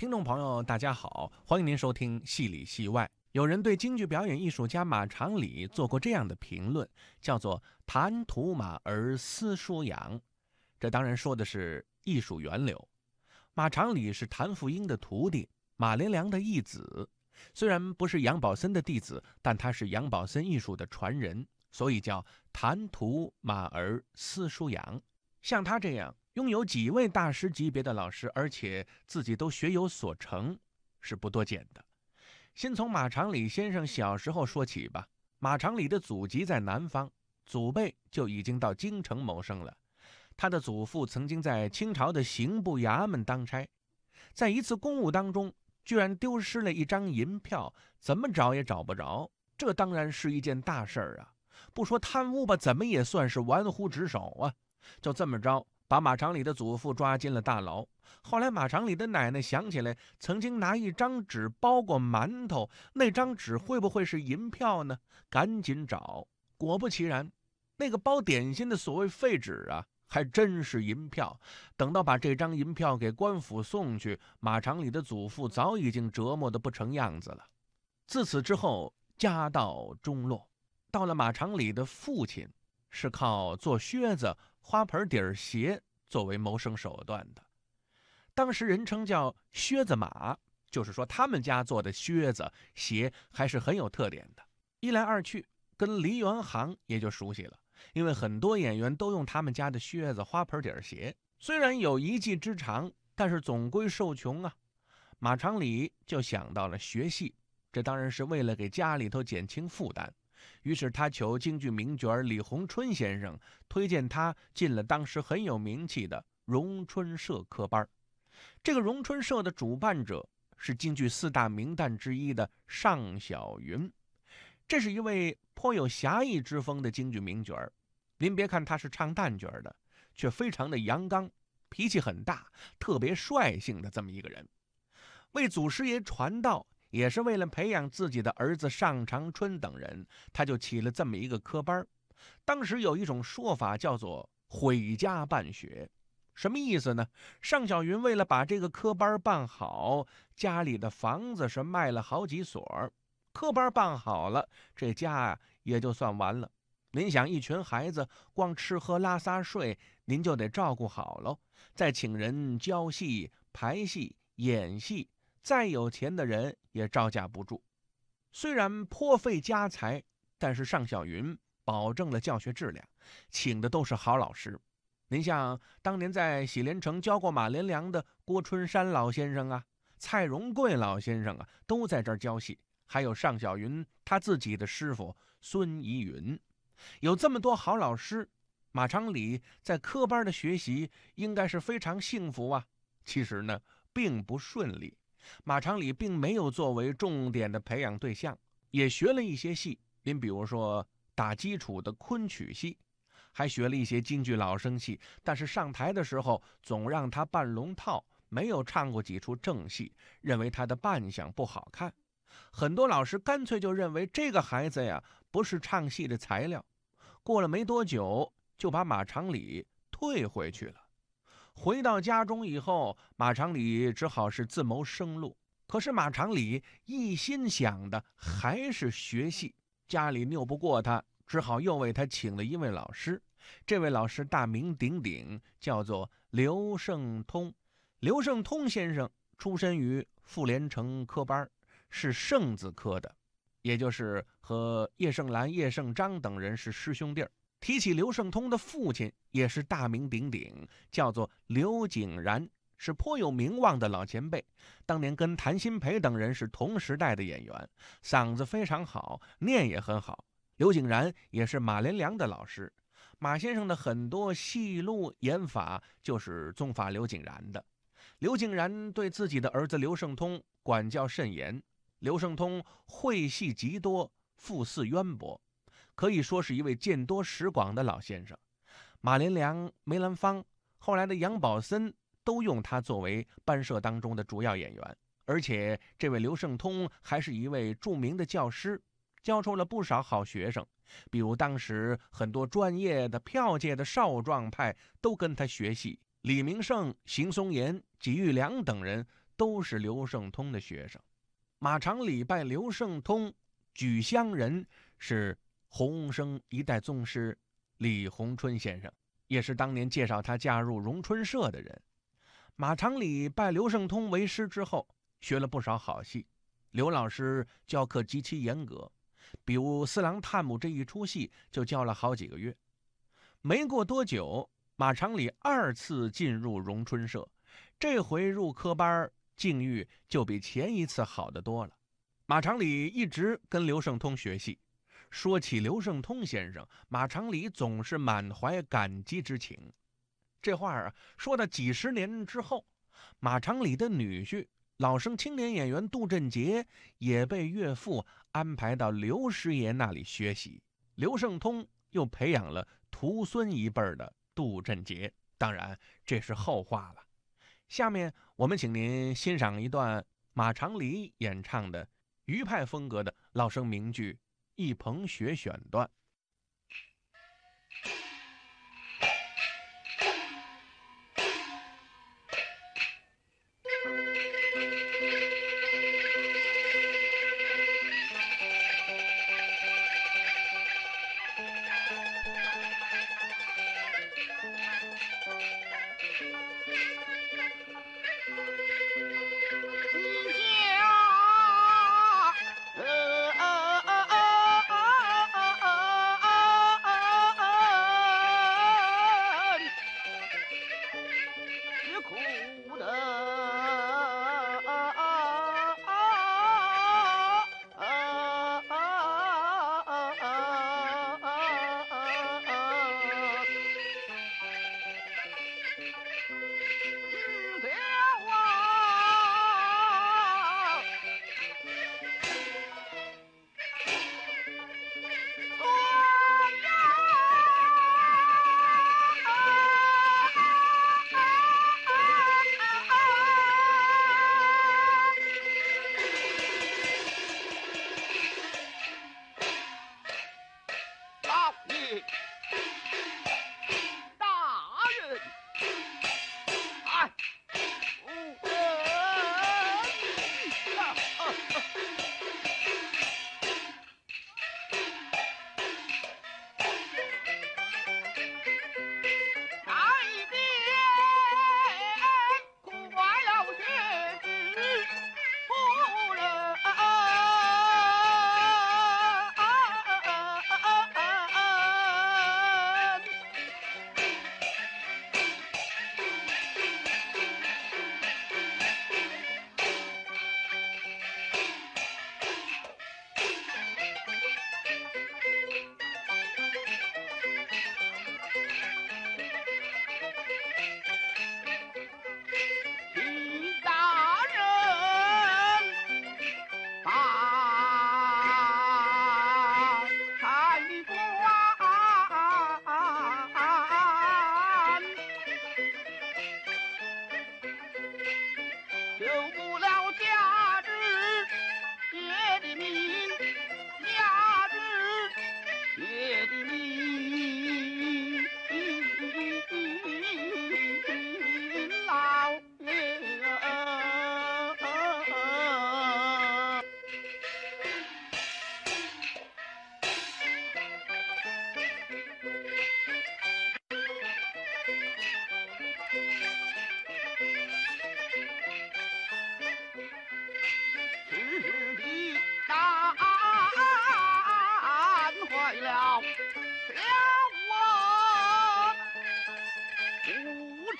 听众朋友，大家好，欢迎您收听《戏里戏外》。有人对京剧表演艺术家马长礼做过这样的评论，叫做“谈吐马儿思书扬”。这当然说的是艺术源流。马长礼是谭富英的徒弟，马连良的义子。虽然不是杨宝森的弟子，但他是杨宝森艺术的传人，所以叫“谈吐马儿思书扬”。像他这样。拥有几位大师级别的老师，而且自己都学有所成，是不多见的。先从马长礼先生小时候说起吧。马长礼的祖籍在南方，祖辈就已经到京城谋生了。他的祖父曾经在清朝的刑部衙门当差，在一次公务当中，居然丢失了一张银票，怎么找也找不着。这当然是一件大事儿啊！不说贪污吧，怎么也算是玩忽职守啊！就这么着。把马长礼的祖父抓进了大牢。后来，马长礼的奶奶想起来，曾经拿一张纸包过馒头，那张纸会不会是银票呢？赶紧找，果不其然，那个包点心的所谓废纸啊，还真是银票。等到把这张银票给官府送去，马长礼的祖父早已经折磨得不成样子了。自此之后，家道中落。到了马长礼的父亲，是靠做靴子。花盆底儿鞋作为谋生手段的，当时人称叫靴子马，就是说他们家做的靴子鞋还是很有特点的。一来二去，跟梨园行也就熟悉了，因为很多演员都用他们家的靴子、花盆底儿鞋。虽然有一技之长，但是总归受穷啊。马长礼就想到了学戏，这当然是为了给家里头减轻负担。于是他求京剧名角李鸿春先生推荐他进了当时很有名气的荣春社科班。这个荣春社的主办者是京剧四大名旦之一的尚小云，这是一位颇有侠义之风的京剧名角。您别看他是唱旦角的，却非常的阳刚，脾气很大，特别率性的这么一个人，为祖师爷传道。也是为了培养自己的儿子尚长春等人，他就起了这么一个科班当时有一种说法叫做“毁家办学”，什么意思呢？尚小云为了把这个科班办好，家里的房子是卖了好几所。科班办好了，这家也就算完了。您想，一群孩子光吃喝拉撒睡，您就得照顾好喽，再请人教戏、排戏、演戏。再有钱的人也招架不住，虽然颇费家财，但是尚小云保证了教学质量，请的都是好老师。您像当年在喜连城教过马连良的郭春山老先生啊，蔡荣贵老先生啊，都在这儿教戏。还有尚小云他自己的师傅孙怡云，有这么多好老师，马长礼在科班的学习应该是非常幸福啊。其实呢，并不顺利。马长礼并没有作为重点的培养对象，也学了一些戏。您比如说打基础的昆曲戏，还学了一些京剧老生戏。但是上台的时候总让他扮龙套，没有唱过几出正戏，认为他的扮相不好看。很多老师干脆就认为这个孩子呀不是唱戏的材料。过了没多久，就把马长礼退回去了。回到家中以后，马长礼只好是自谋生路。可是马长礼一心想的还是学戏，家里拗不过他，只好又为他请了一位老师。这位老师大名鼎鼎，叫做刘胜通。刘胜通先生出身于傅连城科班，是圣字科的，也就是和叶盛兰、叶盛章等人是师兄弟儿。提起刘胜通的父亲，也是大名鼎鼎，叫做刘景然，是颇有名望的老前辈。当年跟谭鑫培等人是同时代的演员，嗓子非常好，念也很好。刘景然也是马连良的老师，马先生的很多戏路演法就是宗法刘景然的。刘景然对自己的儿子刘胜通管教甚严，刘胜通会戏极多，赋四渊博。可以说是一位见多识广的老先生，马连良、梅兰芳，后来的杨宝森都用他作为班社当中的主要演员。而且这位刘胜通还是一位著名的教师，教出了不少好学生。比如当时很多专业的票界的少壮派都跟他学戏，李明胜、邢松岩、纪玉良等人都是刘胜通的学生。马长礼拜刘胜通举乡人是洪生一代宗师李鸿春先生，也是当年介绍他加入荣春社的人。马长礼拜刘圣通为师之后，学了不少好戏。刘老师教课极其严格，比如《四郎探母》这一出戏就教了好几个月。没过多久，马长礼二次进入荣春社，这回入科班境遇就比前一次好得多了。马长礼一直跟刘圣通学戏，说起刘圣通先生，马长礼总是满怀感激之情。这话啊，说到几十年之后，马长礼的女婿。老生青年演员杜振杰也被岳父安排到刘师爷那里学习，刘圣通又培养了徒孙一辈的杜振杰。当然，这是后话了。下面我们请您欣赏一段马长礼演唱的余派风格的老生名剧《易鹏学选段。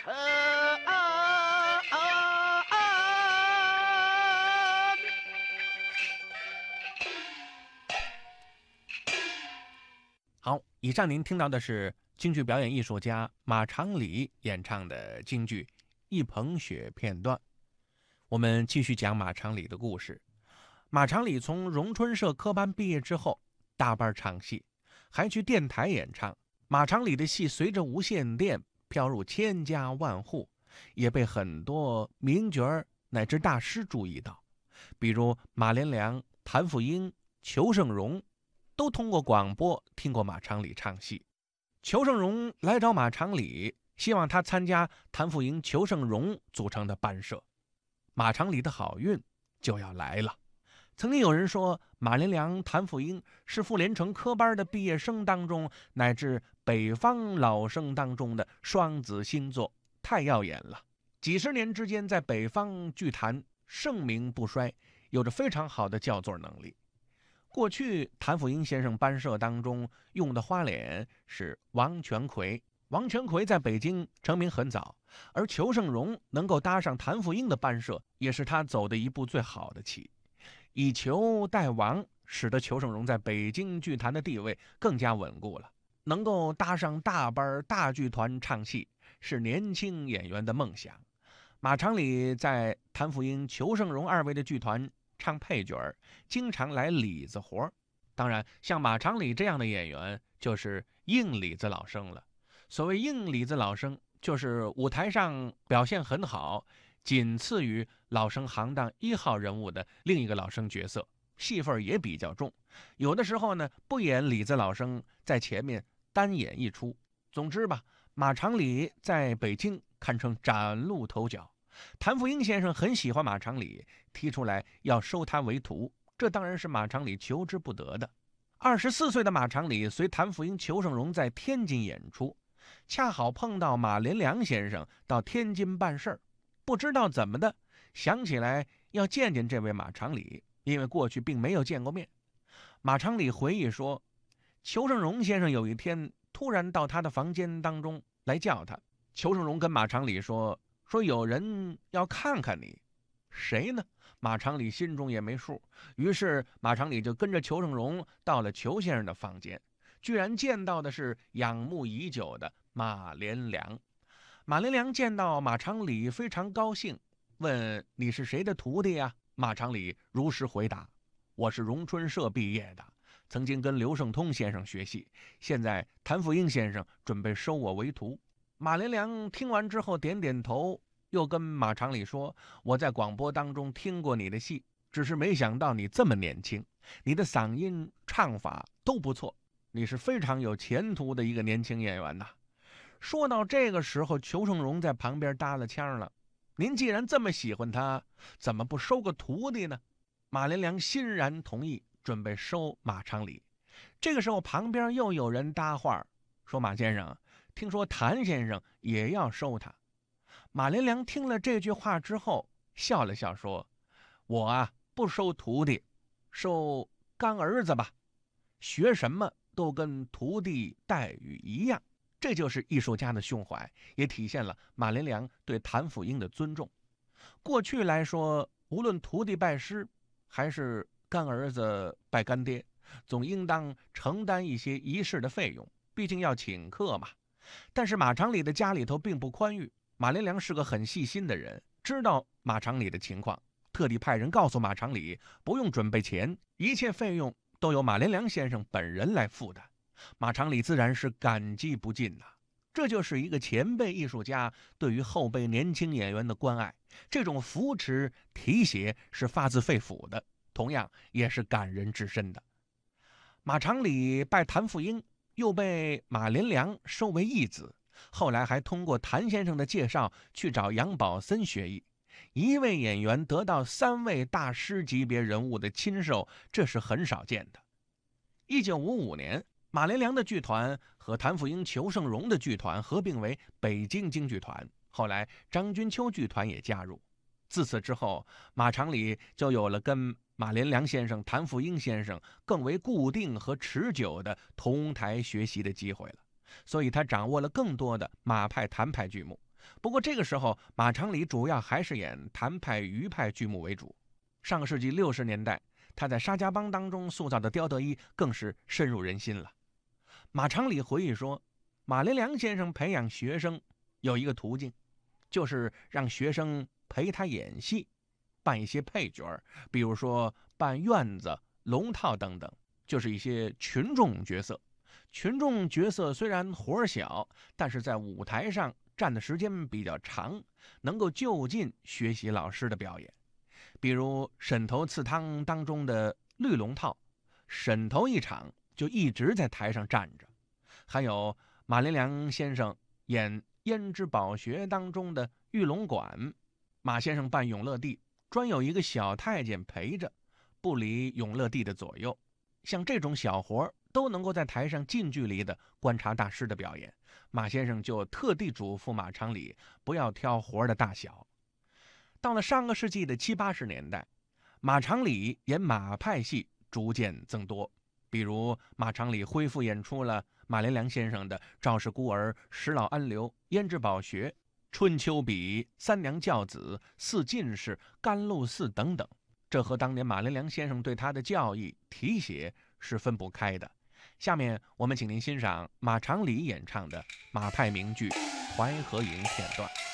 好以上您听到的是京剧表演艺术家马长礼演唱的京剧《一捧雪》片段。我们继续讲马长礼的故事。马长礼从荣春社科班毕业之后，大半唱戏，还去电台演唱。马长礼的戏随着无线电飘入千家万户，也被很多名角儿乃至大师注意到，比如马连良、谭富英、裘盛戎。都通过广播听过马长礼唱戏，裘盛戎来找马长礼，希望他参加谭富英、裘盛戎组成的班社。马长礼的好运就要来了。曾经有人说，马连良、谭富英是傅连城科班的毕业生当中，乃至北方老生当中的双子星座，太耀眼了。几十年之间，在北方剧坛盛名不衰，有着非常好的叫座能力。过去，谭富英先生班社当中用的花脸是王全奎。王全奎在北京成名很早，而裘盛戎能够搭上谭富英的班社，也是他走的一步最好的棋。以裘代王，使得裘盛戎在北京剧坛的地位更加稳固了。能够搭上大班大剧团唱戏，是年轻演员的梦想。马长礼在谭富英、裘盛戎二位的剧团唱配角，经常来里子活。当然，像马长礼这样的演员，就是硬里子老生了。所谓硬里子老生，就是舞台上表现很好。仅次于老生行当一号人物的另一个老生角色，戏份也比较重。有的时候呢，不演李子老生，在前面单演一出。总之吧，马长礼在北京堪称崭露头角。谭富英先生很喜欢马长礼，提出来要收他为徒，这当然是马长礼求之不得的。二十四岁的马长礼随谭富英、裘盛荣在天津演出，恰好碰到马连良先生到天津办事儿。不知道怎么的，想起来要见见这位马长礼，因为过去并没有见过面。马长礼回忆说，裘盛荣先生有一天突然到他的房间当中来叫他。裘盛荣跟马长礼说：“说有人要看看你，谁呢？”马长礼心中也没数，于是马长礼就跟着裘盛荣到了裘先生的房间，居然见到的是仰慕已久的马连良。马连良见到马长礼非常高兴，问：“你是谁的徒弟呀？”马长礼如实回答：“我是荣春社毕业的，曾经跟刘胜通先生学戏，现在谭富英先生准备收我为徒。”马连良听完之后点点头，又跟马长礼说：“我在广播当中听过你的戏，只是没想到你这么年轻，你的嗓音、唱法都不错，你是非常有前途的一个年轻演员呐。”说到这个时候，裘盛戎在旁边搭了腔了：“您既然这么喜欢他，怎么不收个徒弟呢？”马连良欣然同意，准备收马长礼。这个时候，旁边又有人搭话说：“马先生，听说谭先生也要收他。”马连良听了这句话之后，笑了笑说：“我啊，不收徒弟，收干儿子吧，学什么都跟徒弟待遇一样。”这就是艺术家的胸怀，也体现了马连良对谭富英的尊重。过去来说，无论徒弟拜师，还是干儿子拜干爹，总应当承担一些仪式的费用，毕竟要请客嘛。但是马长礼的家里头并不宽裕，马连良是个很细心的人，知道马长礼的情况，特地派人告诉马长礼，不用准备钱，一切费用都由马连良先生本人来负担。马长礼自然是感激不尽呐，这就是一个前辈艺术家对于后辈年轻演员的关爱，这种扶持提携是发自肺腑的，同样也是感人至深的。马长礼拜谭富英，又被马连良收为义子，后来还通过谭先生的介绍去找杨宝森学艺，一位演员得到三位大师级别人物的亲授，这是很少见的。一九五五年。马连良的剧团和谭富英、裘盛戎的剧团合并为北京京剧团，后来张君秋剧团也加入。自此之后，马长礼就有了跟马连良先生、谭富英先生更为固定和持久的同台学习的机会了，所以他掌握了更多的马派、谭派剧目。不过这个时候，马长礼主要还是演谭派、余派剧目为主。上个世纪六十年代，他在沙家浜当中塑造的刁德一更是深入人心了。马长礼回忆说：“马连良先生培养学生有一个途径，就是让学生陪他演戏，扮一些配角，比如说扮院子、龙套等等，就是一些群众角色。群众角色虽然活儿小，但是在舞台上站的时间比较长，能够就近学习老师的表演。比如《沈头刺汤》当中的绿龙套，沈头一场。”就一直在台上站着，还有马连良先生演《胭脂宝学》当中的玉龙馆，马先生扮永乐帝，专有一个小太监陪着，不离永乐帝的左右。像这种小活儿都能够在台上近距离的观察大师的表演，马先生就特地嘱咐马长礼不要挑活儿的大小。到了上个世纪的七八十年代，马长礼演马派戏逐渐增多，比如马长礼恢复演出了马连良先生的《赵氏孤儿》《石老安流》《胭脂宝学》《春秋笔》《三娘教子》《四进士》《甘露寺》等等。这和当年马连良先生对他的教义题写是分不开的。下面我们请您欣赏马长礼演唱的马派名剧《淮河营》片段。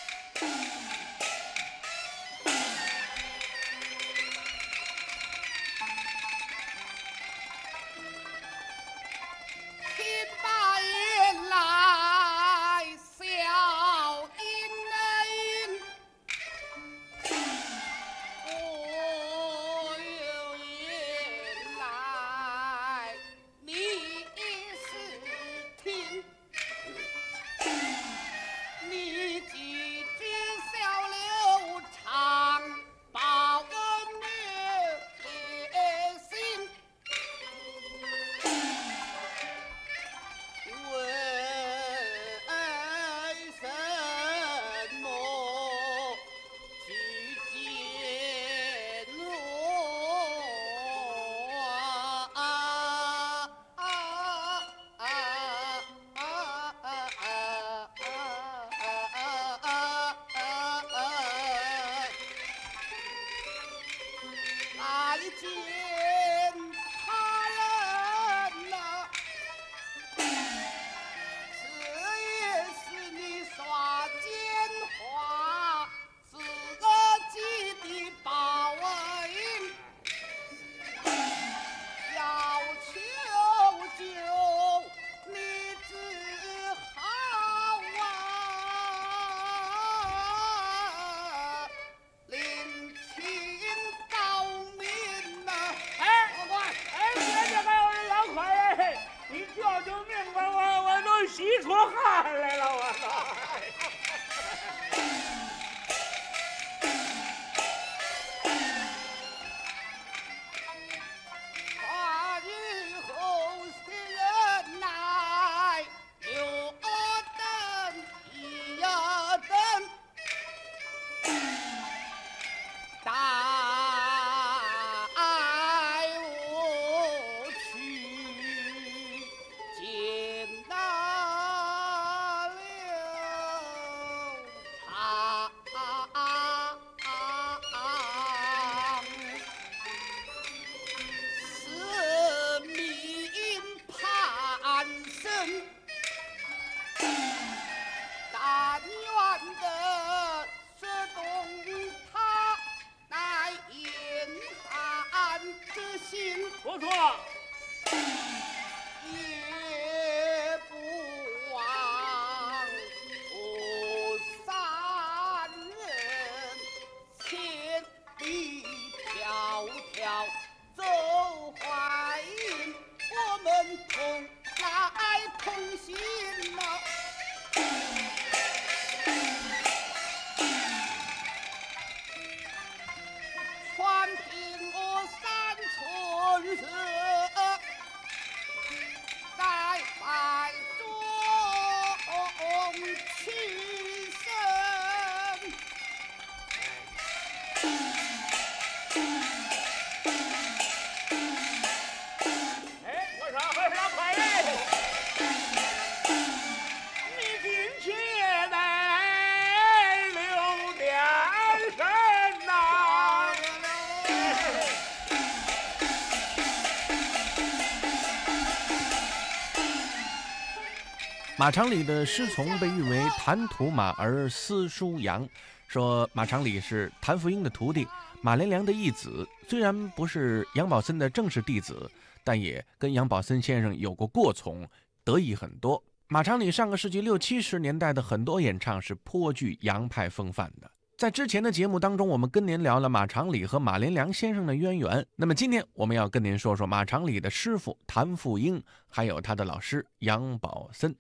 马长礼的师从被誉为谭土马儿司书杨，说马长礼是谭福英的徒弟，马连良的义子。虽然不是杨宝森的正式弟子，但也跟杨宝森先生有过过从，得意很多。马长礼上个世纪六七十年代的很多演唱是颇具杨派风范的。在之前的节目当中，我们跟您聊了马长礼和马连良先生的渊源。那么今天我们要跟您说说马长礼的师傅谭富英，还有他的老师杨宝森。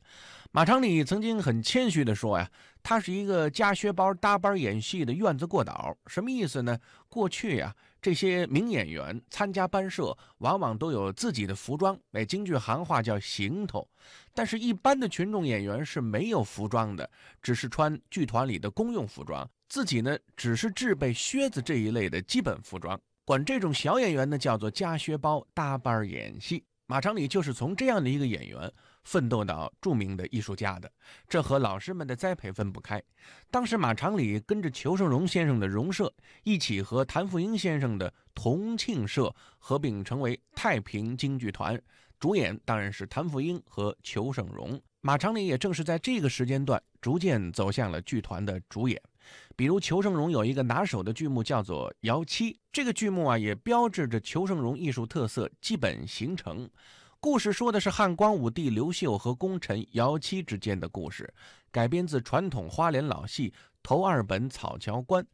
马长礼曾经很谦虚地说呀，他是一个夹靴包搭班演戏的院子过导。什么意思呢？过去呀，这些名演员参加班社，往往都有自己的服装，哎，京剧行话叫行头。但是，一般的群众演员是没有服装的，只是穿剧团里的公用服装。自己呢，只是制备靴子这一类的基本服装，管这种小演员呢叫做夹靴包搭班演戏。马长礼就是从这样的一个演员奋斗到著名的艺术家的，这和老师们的栽培分不开。当时马长礼跟着裘盛戎先生的荣社一起和谭富英先生的同庆社合并成为太平京剧团，主演当然是谭富英和裘盛戎。马长礼也正是在这个时间段逐渐走向了剧团的主演。比如裘盛戎有一个拿手的剧目叫做《姚七》，这个剧目啊也标志着裘盛戎艺术特色基本形成。故事说的是汉光武帝刘秀和功臣姚七之间的故事，改编自传统花脸老戏《头二本草桥关》。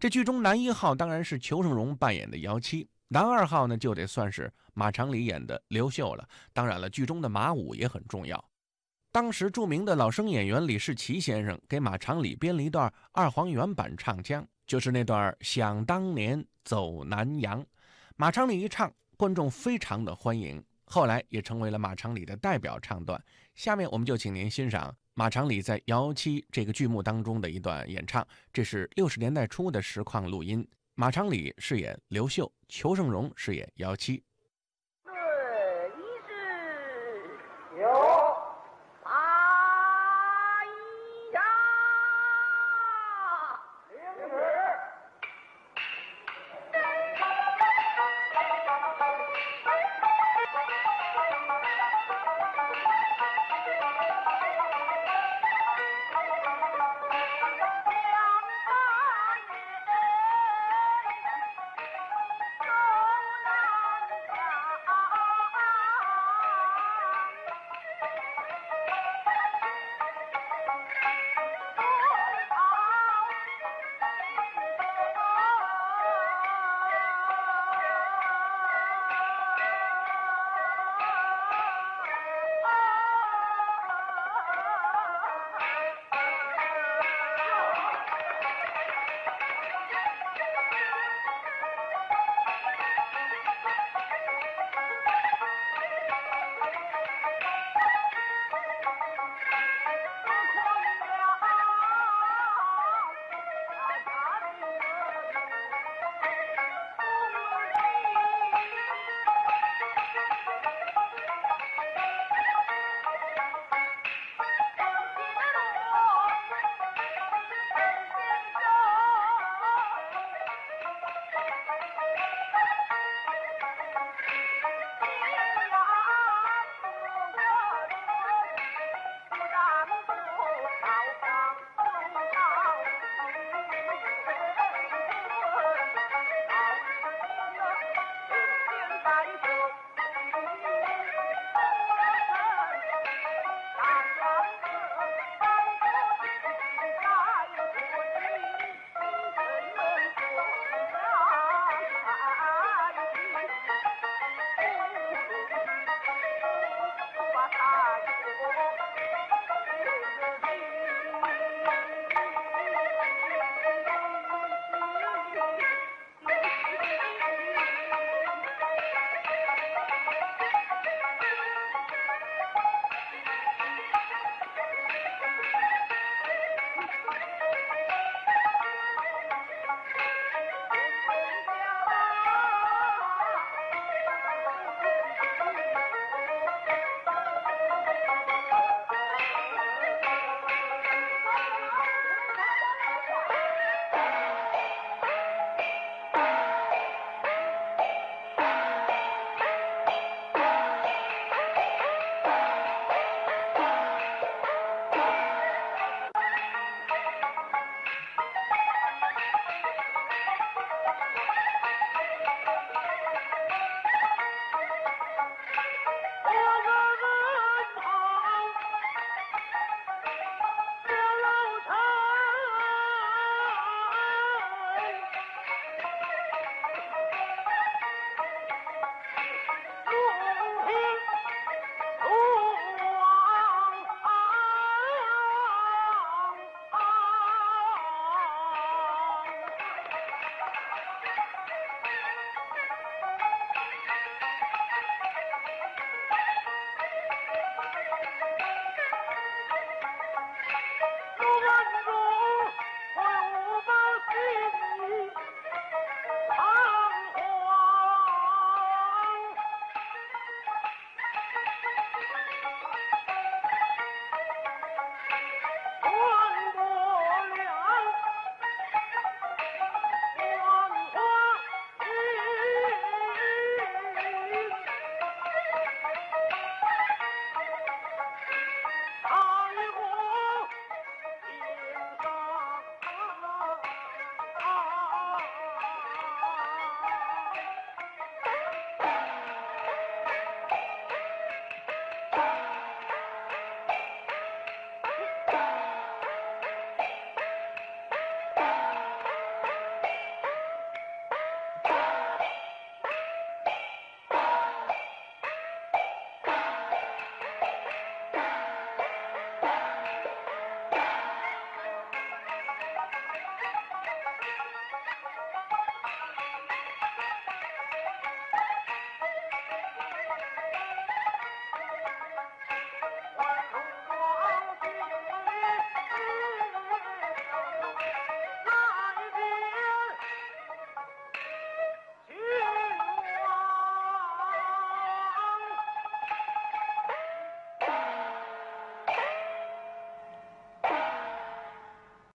这剧中男一号当然是裘盛戎扮演的姚七，男二号呢就得算是马长礼演的刘秀了。当然了，剧中的马武也很重要。当时著名的老生演员李世奇先生给马长礼编了一段二黄原版唱腔，就是那段“想当年走南阳”。马长礼一唱，观众非常的欢迎，后来也成为了马长礼的代表唱段。下面我们就请您欣赏马长礼在《姚七》这个剧目当中的一段演唱，这是六十年代初的实况录音。马长礼饰演刘秀，裘盛戎饰演姚七。